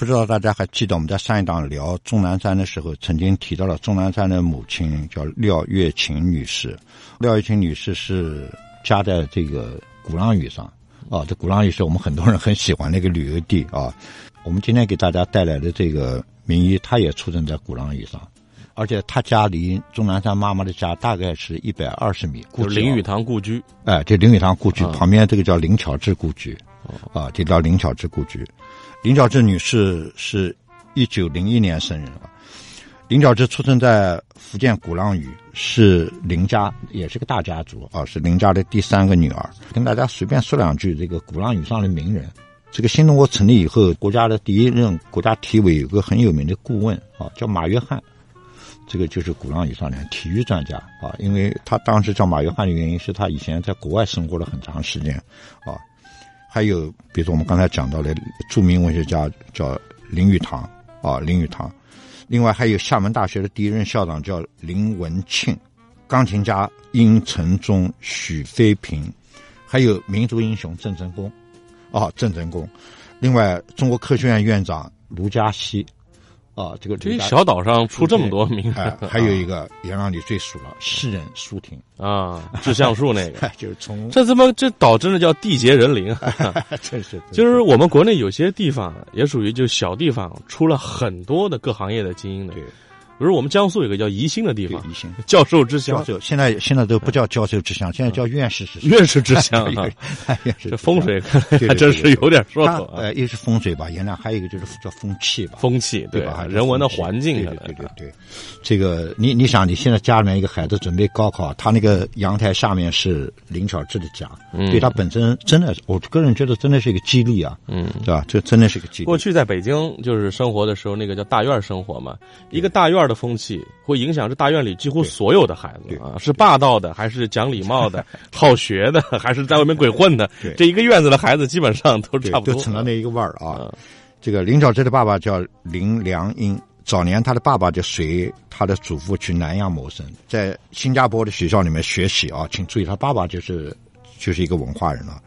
不知道大家还记得我们在上一档聊钟南山的时候，曾经提到了钟南山的母亲叫廖月琴女士。廖月琴女士是家在这个鼓浪屿上啊，这鼓浪屿是我们很多人很喜欢的一个旅游地啊。我们今天给大家带来的这个名医，他也出生在鼓浪屿上，而且他家离钟南山妈妈的家大概是一百二十米。就林语堂故居，哎，这林语堂故居旁边这个叫林巧稚故居，啊，这叫林巧稚故居。林巧稚女士是一九零一年生人啊。林巧稚出生在福建鼓浪屿，是林家，也是个大家族啊，是林家的第三个女儿。跟大家随便说两句，这个鼓浪屿上的名人。这个新中国成立以后，国家的第一任国家体委有个很有名的顾问啊，叫马约翰。这个就是鼓浪屿上的体育专家啊，因为他当时叫马约翰的原因是他以前在国外生活了很长时间啊。还有，比如说我们刚才讲到的著名文学家叫林语堂啊，林语堂。另外还有厦门大学的第一任校长叫林文庆，钢琴家殷承宗、许飞平，还有民族英雄郑成功，啊，郑成功。另外，中国科学院院长卢嘉锡。啊，这个这小岛上出这么多名人，还有一个也让你最熟了，诗人舒婷啊，致橡树那个，就是从这他妈这岛真的叫地杰人灵，真是，就是我们国内有些地方也属于就小地方，出了很多的各行业的精英的。比如我们江苏有个叫宜兴的地方，宜兴 教授之乡，现在现在都不叫教授之乡，现在叫院士之乡 院士之乡啊。这风水还真是有点说头呃，一是风水吧，原来还有一个就是叫风气吧，风气对吧？人文的环境，对对对。这个你你想，你现在家里面一个孩子准备高考，他那个阳台下面是林巧稚的家，对他本身真的，我个人觉得真的是一个激励啊，嗯，对吧？这真的是个激励。过去在北京就是生活的时候，那个叫大院生活嘛，一个大院。的风气会影响这大院里几乎所有的孩子啊，是霸道的，还是讲礼貌的，好学的，还是在外面鬼混的？这一个院子的孩子基本上都差不多，都成了那一个味儿啊。这个林巧稚的爸爸叫林良英，早年他的爸爸就随他的祖父去南洋谋生，在新加坡的学校里面学习啊。请注意，他爸爸就是就是一个文化人了。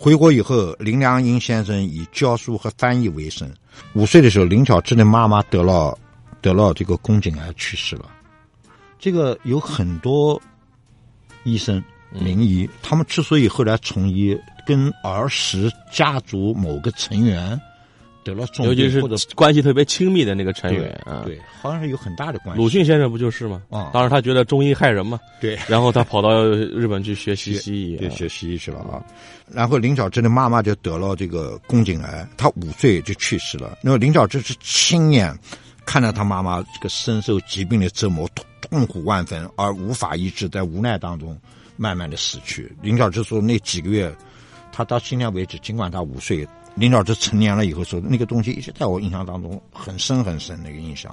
回国以后，林良英先生以教书和翻译为生。五岁的时候，林巧稚的妈妈得了。得了这个宫颈癌去世了，这个有很多医生名医，他们之所以后来从医，跟儿时家族某个成员得了重病，或者关系特别亲密的那个成员啊，对，好像是有很大的关系。鲁迅先生不就是吗？啊，当时他觉得中医害人嘛，对，然后他跑到日本去学习西医，对，学西医去了啊。然后林巧稚的妈妈就得了这个宫颈癌，她五岁就去世了。那么林巧稚是亲眼。看到他妈妈这个深受疾病的折磨，痛苦万分，而无法医治，在无奈当中慢慢的死去。林巧稚说，那几个月，他到今天为止，尽管他五岁，林巧稚成年了以后说，那个东西一直在我印象当中很深很深那个印象。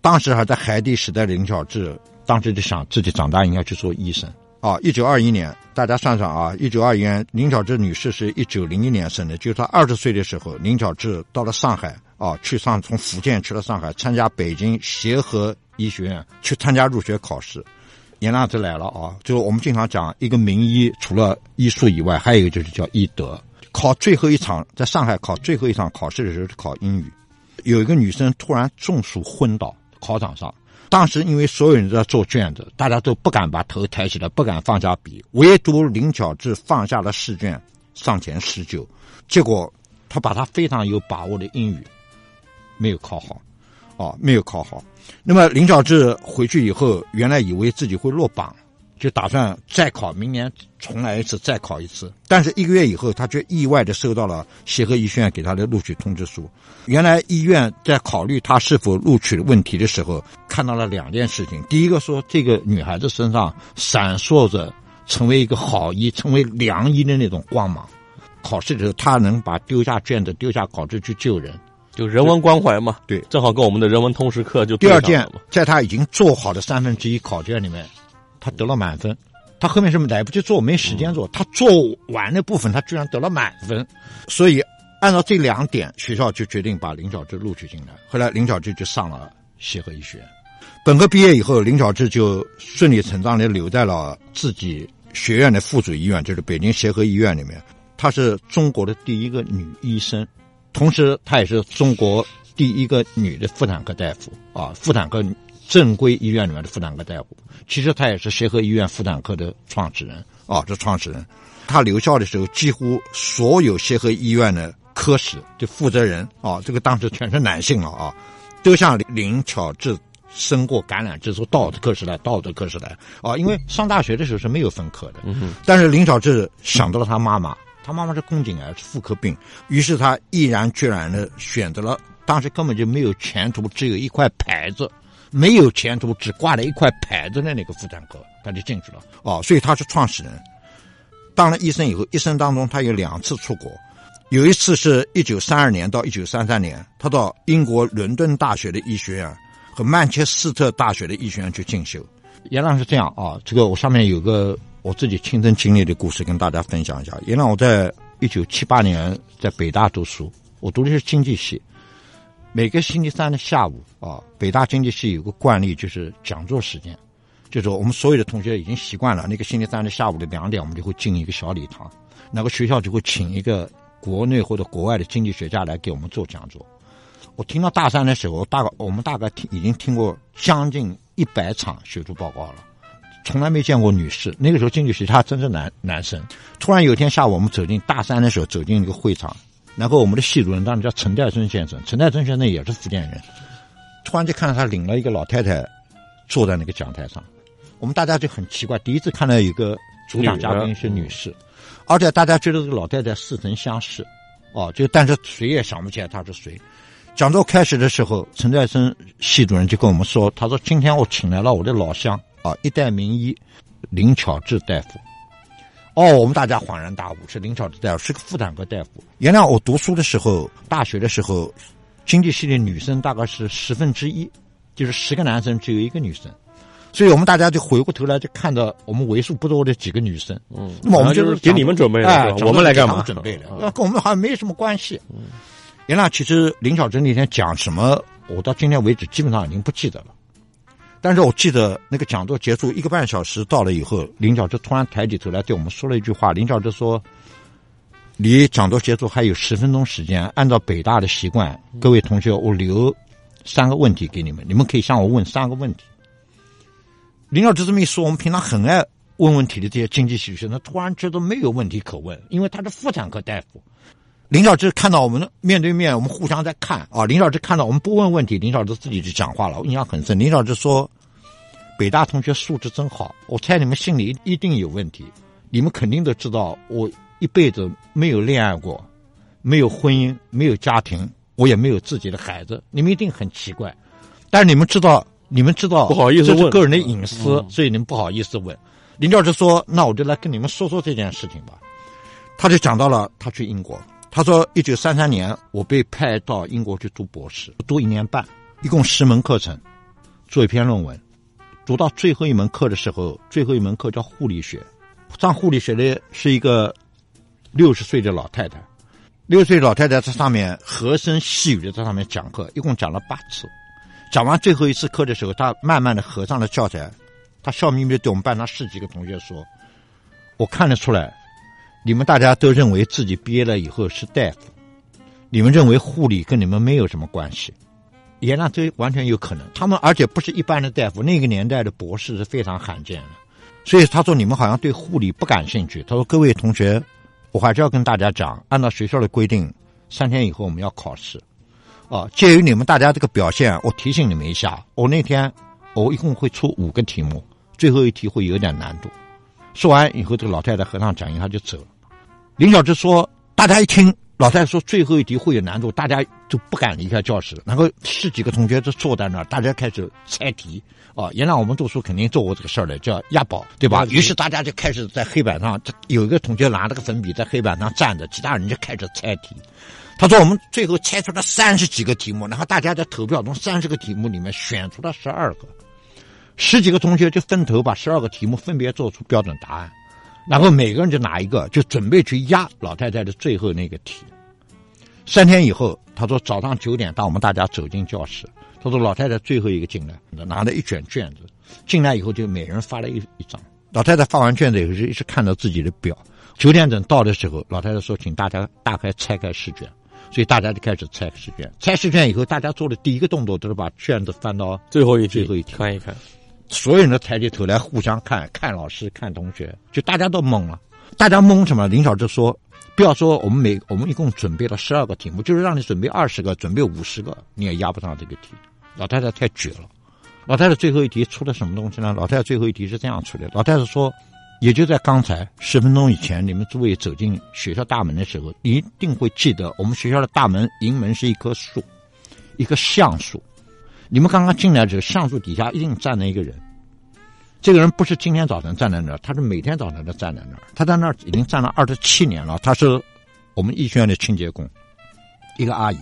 当时还在海底时代的林巧稚，当时就想自己长大应该去做医生啊。一九二一年，大家算算啊，一九二一年，林巧稚女士是一九零一年生的，就是她二十岁的时候，林巧稚到了上海。啊，去上从福建去了上海，参加北京协和医学院去参加入学考试，颜亮就来了啊！就是我们经常讲一个名医，除了医术以外，还有一个就是叫医德。考最后一场，在上海考最后一场考试的时候是考英语，有一个女生突然中暑昏倒考场上，当时因为所有人都在做卷子，大家都不敢把头抬起来，不敢放下笔，唯独林巧稚放下了试卷，上前施救，结果他把他非常有把握的英语。没有考好，哦，没有考好。那么林巧稚回去以后，原来以为自己会落榜，就打算再考，明年重来一次，再考一次。但是一个月以后，他却意外的收到了协和医学院给他的录取通知书。原来医院在考虑他是否录取的问题的时候，看到了两件事情：第一个说，这个女孩子身上闪烁着成为一个好医、成为良医的那种光芒。考试的时候，他能把丢下卷子、丢下考试去救人。就人文关怀嘛，对，正好跟我们的人文通识课就第二件，在他已经做好的三分之一考卷里面，他得了满分。他后面是来不及做，没时间做。他做完的部分，他居然得了满分。所以按照这两点，学校就决定把林小志录取进来。后来林小志就上了协和医学院。本科毕业以后，林小志就顺理成章的留在了自己学院的附属医院，就是北京协和医院里面。她是中国的第一个女医生。同时，她也是中国第一个女的妇产科大夫啊，妇产科正规医院里面的妇产科大夫。其实她也是协和医院妇产科的创始人啊，这创始人。她留校的时候，几乎所有协和医院的科室的负责人啊，这个当时全是男性了啊，都向林巧稚生过橄榄枝，说到的科室来，到的科室来啊。因为上大学的时候是没有分科的，但是林巧稚想到了她妈妈。他妈妈是宫颈癌，是妇科病，于是他毅然决然的选择了当时根本就没有前途，只有一块牌子，没有前途，只挂了一块牌子的那个妇产科，他就进去了。哦，所以他是创始人。当了医生以后，一生当中他有两次出国，有一次是一九三二年到一九三三年，他到英国伦敦大学的医学院和曼彻斯特大学的医学院去进修。原来是这样啊，这个我上面有个。我自己亲身经历的故事跟大家分享一下。原来我在一九七八年在北大读书，我读的是经济系。每个星期三的下午啊，北大经济系有个惯例就是讲座时间，就是我们所有的同学已经习惯了，那个星期三的下午的两点，我们就会进一个小礼堂，那个学校就会请一个国内或者国外的经济学家来给我们做讲座。我听到大三的时候，大概我们大概听已经听过将近一百场学术报告了。从来没见过女士，那个时候进去时他真是男男生。突然有一天下午，我们走进大三的时候，走进一个会场，然后我们的系主任当时叫陈代春先生，陈代春先生也是福建人。突然就看到他领了一个老太太坐在那个讲台上，我们大家就很奇怪，第一次看到一个主讲嘉宾是女士，而且大家觉得这个老太太似曾相识，哦，就但是谁也想不起来她是谁。讲座开始的时候，陈代春系主任就跟我们说，他说今天我请来了我的老乡。啊，一代名医林巧稚大夫。哦，我们大家恍然大悟，是林巧稚大夫，是个妇产科大夫。原来我读书的时候，大学的时候，经济系的女生大概是十分之一，就是十个男生只有一个女生，所以我们大家就回过头来就看到我们为数不多的几个女生。嗯，那么我们就是给你们准备的，我们来干嘛？准备的，跟我们好像没什么关系。原来其实林巧珍那天讲什么，我到今天为止基本上已经不记得了。但是我记得那个讲座结束一个半小时到了以后，林教授突然抬起头来对我们说了一句话。林教授说：“离讲座结束还有十分钟时间，按照北大的习惯，各位同学，我留三个问题给你们，你们可以向我问三个问题。”林小志这么一说，我们平常很爱问问题的这些经济系学生，他突然觉得没有问题可问，因为他是妇产科大夫。林小志看到我们面对面，我们互相在看啊。林小志看到我们不问问题，林小志自己就讲话了，我印象很深。林小志说：“北大同学素质真好，我猜你们心里一定有问题。你们肯定都知道，我一辈子没有恋爱过，没有婚姻，没有家庭，我也没有自己的孩子。你们一定很奇怪，但是你们知道，你们知道不好意思这是个人的隐私，所以你们不好意思问。”林教授说：“那我就来跟你们说说这件事情吧。”他就讲到了他去英国。他说：“一九三三年，我被派到英国去读博士，读一年半，一共十门课程，做一篇论文。读到最后一门课的时候，最后一门课叫护理学。上护理学的是一个六十岁的老太太，六十岁老太太在上面和声细语的在上面讲课，一共讲了八次。讲完最后一次课的时候，她慢慢的合上了教材，她笑眯眯的对我们班上十几个同学说：‘我看得出来。’”你们大家都认为自己毕业了以后是大夫，你们认为护理跟你们没有什么关系，也那这完全有可能。他们而且不是一般的大夫，那个年代的博士是非常罕见的。所以他说你们好像对护理不感兴趣。他说各位同学，我还是要跟大家讲，按照学校的规定，三天以后我们要考试。啊，鉴于你们大家这个表现，我提醒你们一下，我那天我一共会出五个题目，最后一题会有点难度。说完以后，这个老太太合上讲义，他就走了。林小芝说：“大家一听，老太太说最后一题会有难度，大家就不敢离开教室。然后十几个同学就坐在那儿，大家开始猜题。哦，原来我们读书肯定做过这个事儿的，叫押宝，对吧？于是大家就开始在黑板上，有一个同学拿了个粉笔在黑板上站着，其他人就开始猜题。他说我们最后猜出了三十几个题目，然后大家在投票，中三十个题目里面选出了十二个，十几个同学就分头把十二个题目分别做出标准答案。然后每个人就拿一个，就准备去压老太太的最后那个题。三天以后，他说早上九点，当我们大家走进教室，他说老太太最后一个进来，拿了一卷卷子，进来以后就每人发了一一张。老太太发完卷子以后，就一直看着自己的表。九点整到的时候，老太太说：“请大家大概拆开试卷。”所以大家就开始拆试卷。拆试卷以后，大家做的第一个动作都是把卷子翻到最后一最后一题看一看。所有人都抬起头来，互相看看老师，看同学，就大家都懵了。大家懵什么？林晓就说：“不要说我们每我们一共准备了十二个题目，就是让你准备二十个，准备五十个，你也压不上这个题。”老太太太绝了。老太太最后一题出了什么东西呢？老太太最后一题是这样出的：老太太说，也就在刚才十分钟以前，你们诸位走进学校大门的时候，一定会记得我们学校的大门迎门是一棵树，一棵橡树。你们刚刚进来的时候，橡树底下一定站着一个人。这个人不是今天早晨站在那儿，他是每天早晨都站在那儿。他在那儿已经站了二十七年了。他是我们医学院的清洁工，一个阿姨，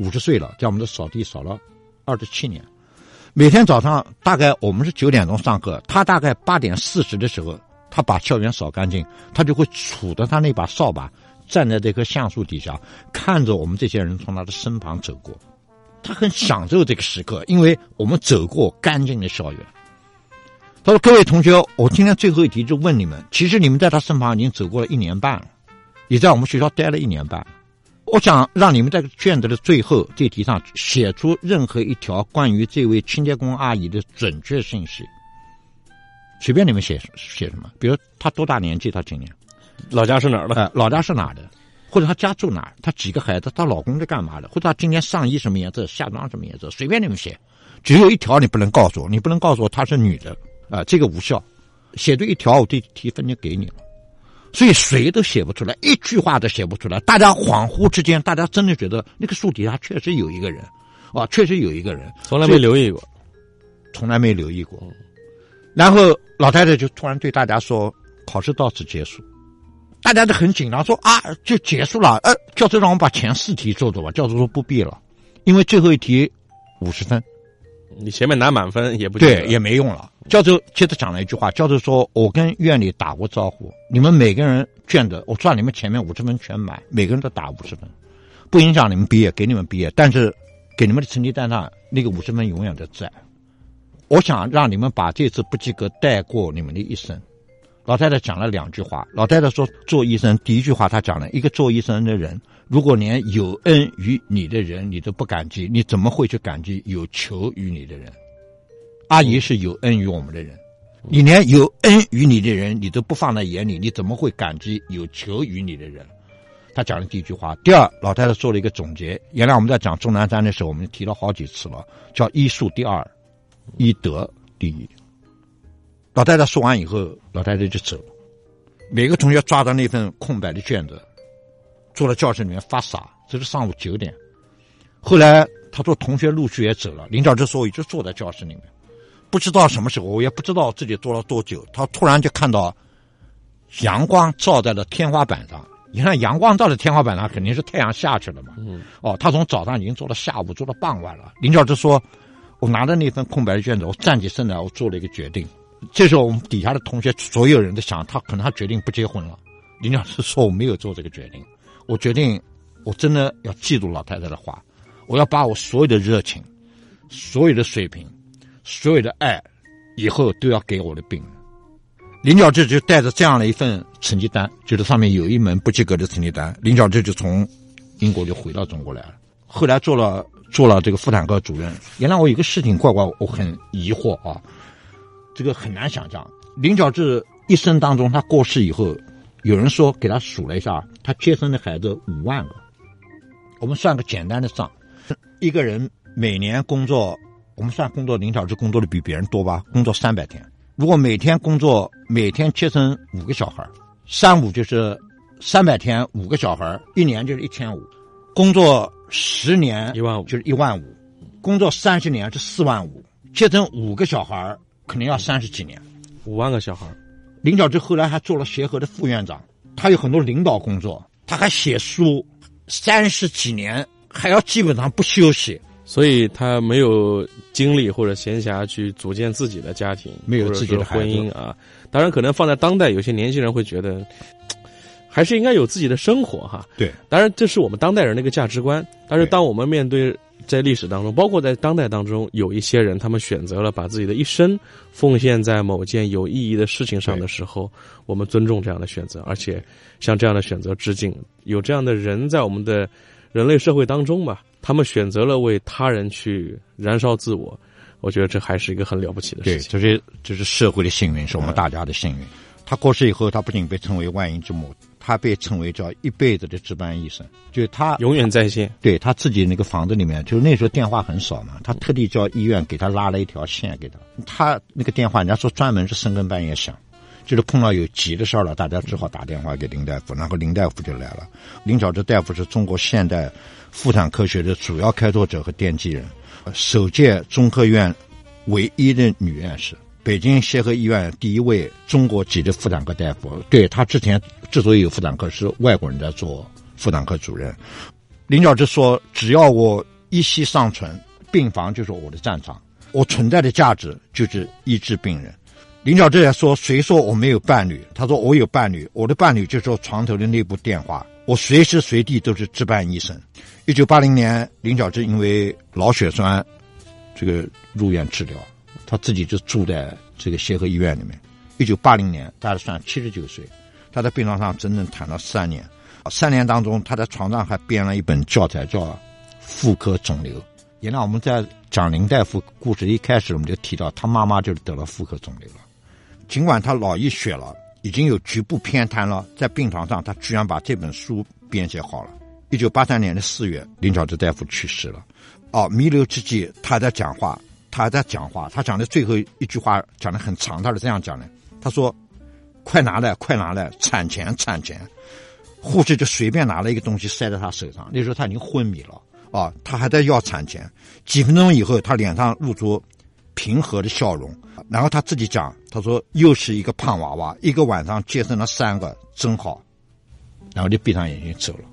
五十岁了，在我们这扫地扫了二十七年。每天早上大概我们是九点钟上课，他大概八点四十的时候，他把校园扫干净，他就会杵着他那把扫把，站在这棵橡树底下，看着我们这些人从他的身旁走过。他很享受这个时刻，因为我们走过干净的校园。他说：“各位同学，我今天最后一题就问你们，其实你们在他身旁已经走过了一年半了，也在我们学校待了一年半。我想让你们在卷子的最后这题上写出任何一条关于这位清洁工阿姨的准确信息。随便你们写写什么，比如她多大年纪，她今年，老家是哪儿的？呃，老家是哪的？或者她家住哪儿？她几个孩子？她老公在干嘛的？或者她今天上衣什么颜色，下装什么颜色？随便你们写，只有一条你不能告诉我，你不能告诉我她是女的。”啊，这个无效，写对一条，我这提分就给你了。所以谁都写不出来，一句话都写不出来。大家恍惚之间，大家真的觉得那个树底下确实有一个人，啊，确实有一个人，从来没留意过，从来没留意过。然后老太太就突然对大家说：“考试到此结束。”大家都很紧张，说：“啊，就结束了？”呃，教授让我们把前四题做做吧。教授说：“不必了，因为最后一题五十分。”你前面拿满分也不对，也没用了。教授接着讲了一句话，教授说：“我跟院里打过招呼，你们每个人卷子，我算你们前面五十分全满，每个人都打五十分，不影响你们毕业，给你们毕业。但是，给你们的成绩单上那个五十分永远都在。我想让你们把这次不及格带过你们的一生。”老太太讲了两句话。老太太说：“做医生，第一句话她讲了一个做医生的人。”如果连有恩于你的人你都不感激，你怎么会去感激有求于你的人？阿姨是有恩于我们的人，你连有恩于你的人你都不放在眼里，你怎么会感激有求于你的人？她讲的第一句话。第二，老太太做了一个总结。原来我们在讲钟南山的时候，我们提了好几次了，叫医术第二，医德第一。老太太说完以后，老太太就走了。每个同学抓着那份空白的卷子。坐在教室里面发傻，这是上午九点。后来他说同学陆续也走了，林教授说我就坐在教室里面，不知道什么时候，我也不知道自己坐了多久。他突然就看到阳光照在了天花板上，你看阳光照在天花板上，肯定是太阳下去了嘛。嗯。哦，他从早上已经坐到下午，坐到傍晚了。林教授说，我拿着那份空白的卷子，我站起身来，我做了一个决定。这时候我们底下的同学所有人都想，他可能他决定不结婚了。林教授说我没有做这个决定。我决定，我真的要记住老太太的话，我要把我所有的热情、所有的水平、所有的爱，以后都要给我的病人。林小志就带着这样的一份成绩单，就是上面有一门不及格的成绩单。林小志就从英国就回到中国来了，后来做了做了这个妇产科主任。原来我有个事情怪怪，我很疑惑啊，这个很难想象。林小志一生当中，他过世以后。有人说给他数了一下，他接生的孩子五万个。我们算个简单的账，一个人每年工作，我们算工作林小时工作的比别人多吧？工作三百天，如果每天工作，每天接生五个小孩，三五就是三百天五个小孩，一年就是一千五，工作十年一万五就是一万五，工作三十年是四万五，接生五个小孩肯定要三十几年。五万个小孩儿，林小之后来还做了协和的副院长，他有很多领导工作，他还写书，三十几年还要基本上不休息。所以他没有精力或者闲暇去组建自己的家庭，没有自己的婚姻啊。当然，可能放在当代，有些年轻人会觉得，还是应该有自己的生活哈。对，当然，这是我们当代人的一个价值观。但是，当我们面对在历史当中，包括在当代当中，有一些人他们选择了把自己的一生奉献在某件有意义的事情上的时候，我们尊重这样的选择，而且向这样的选择致敬。有这样的人在我们的人类社会当中吧，他们选择了为他人去燃烧自我，我觉得这还是一个很了不起的，事情。这是这是社会的幸运，是我们大家的幸运。他过世以后，他不仅被称为万婴之母，他被称为叫一辈子的值班医生，就是他永远在线。对他自己那个房子里面，就是那时候电话很少嘛，他特地叫医院给他拉了一条线给他。他那个电话，人家说专门是深更半夜响，就是碰到有急的事儿了，大家只好打电话给林大夫，然后林大夫就来了。林小之大夫是中国现代妇产科学的主要开拓者和奠基人，呃首届中科院唯一的女院士。北京协和医院第一位中国籍的妇产科大夫，对他之前之所以有妇产科，是外国人在做妇产科主任。林小之说：“只要我一息尚存，病房就是我的战场，我存在的价值就是医治病人。”林小之也说：“谁说我没有伴侣？他说我有伴侣，我的伴侣就是我床头的那部电话，我随时随地都是值班医生。”一九八零年，林小之因为脑血栓，这个入院治疗，他自己就住在这个协和医院里面。一九八零年，大概算七十九岁，他在病床上整整躺了三年。三年当中，他在床上还编了一本教材，叫《妇科肿瘤》。原来我们在讲林大夫故事一开始，我们就提到他妈妈就得了妇科肿瘤了。尽管他脑溢血了，已经有局部偏瘫了，在病床上，他居然把这本书编写好了。一九八三年的四月，林小之大夫去世了。哦，弥留之际，他在讲话，他还在讲话。他讲的最后一句话讲的很长，他是这样讲的：他说：“快拿来，快拿来，产前，产前。”护士就随便拿了一个东西塞在他手上，那时候他已经昏迷了啊，他还在要产前。几分钟以后，他脸上露出平和的笑容，然后他自己讲，他说：“又是一个胖娃娃，一个晚上接生了三个，真好。”然后就闭上眼睛走了。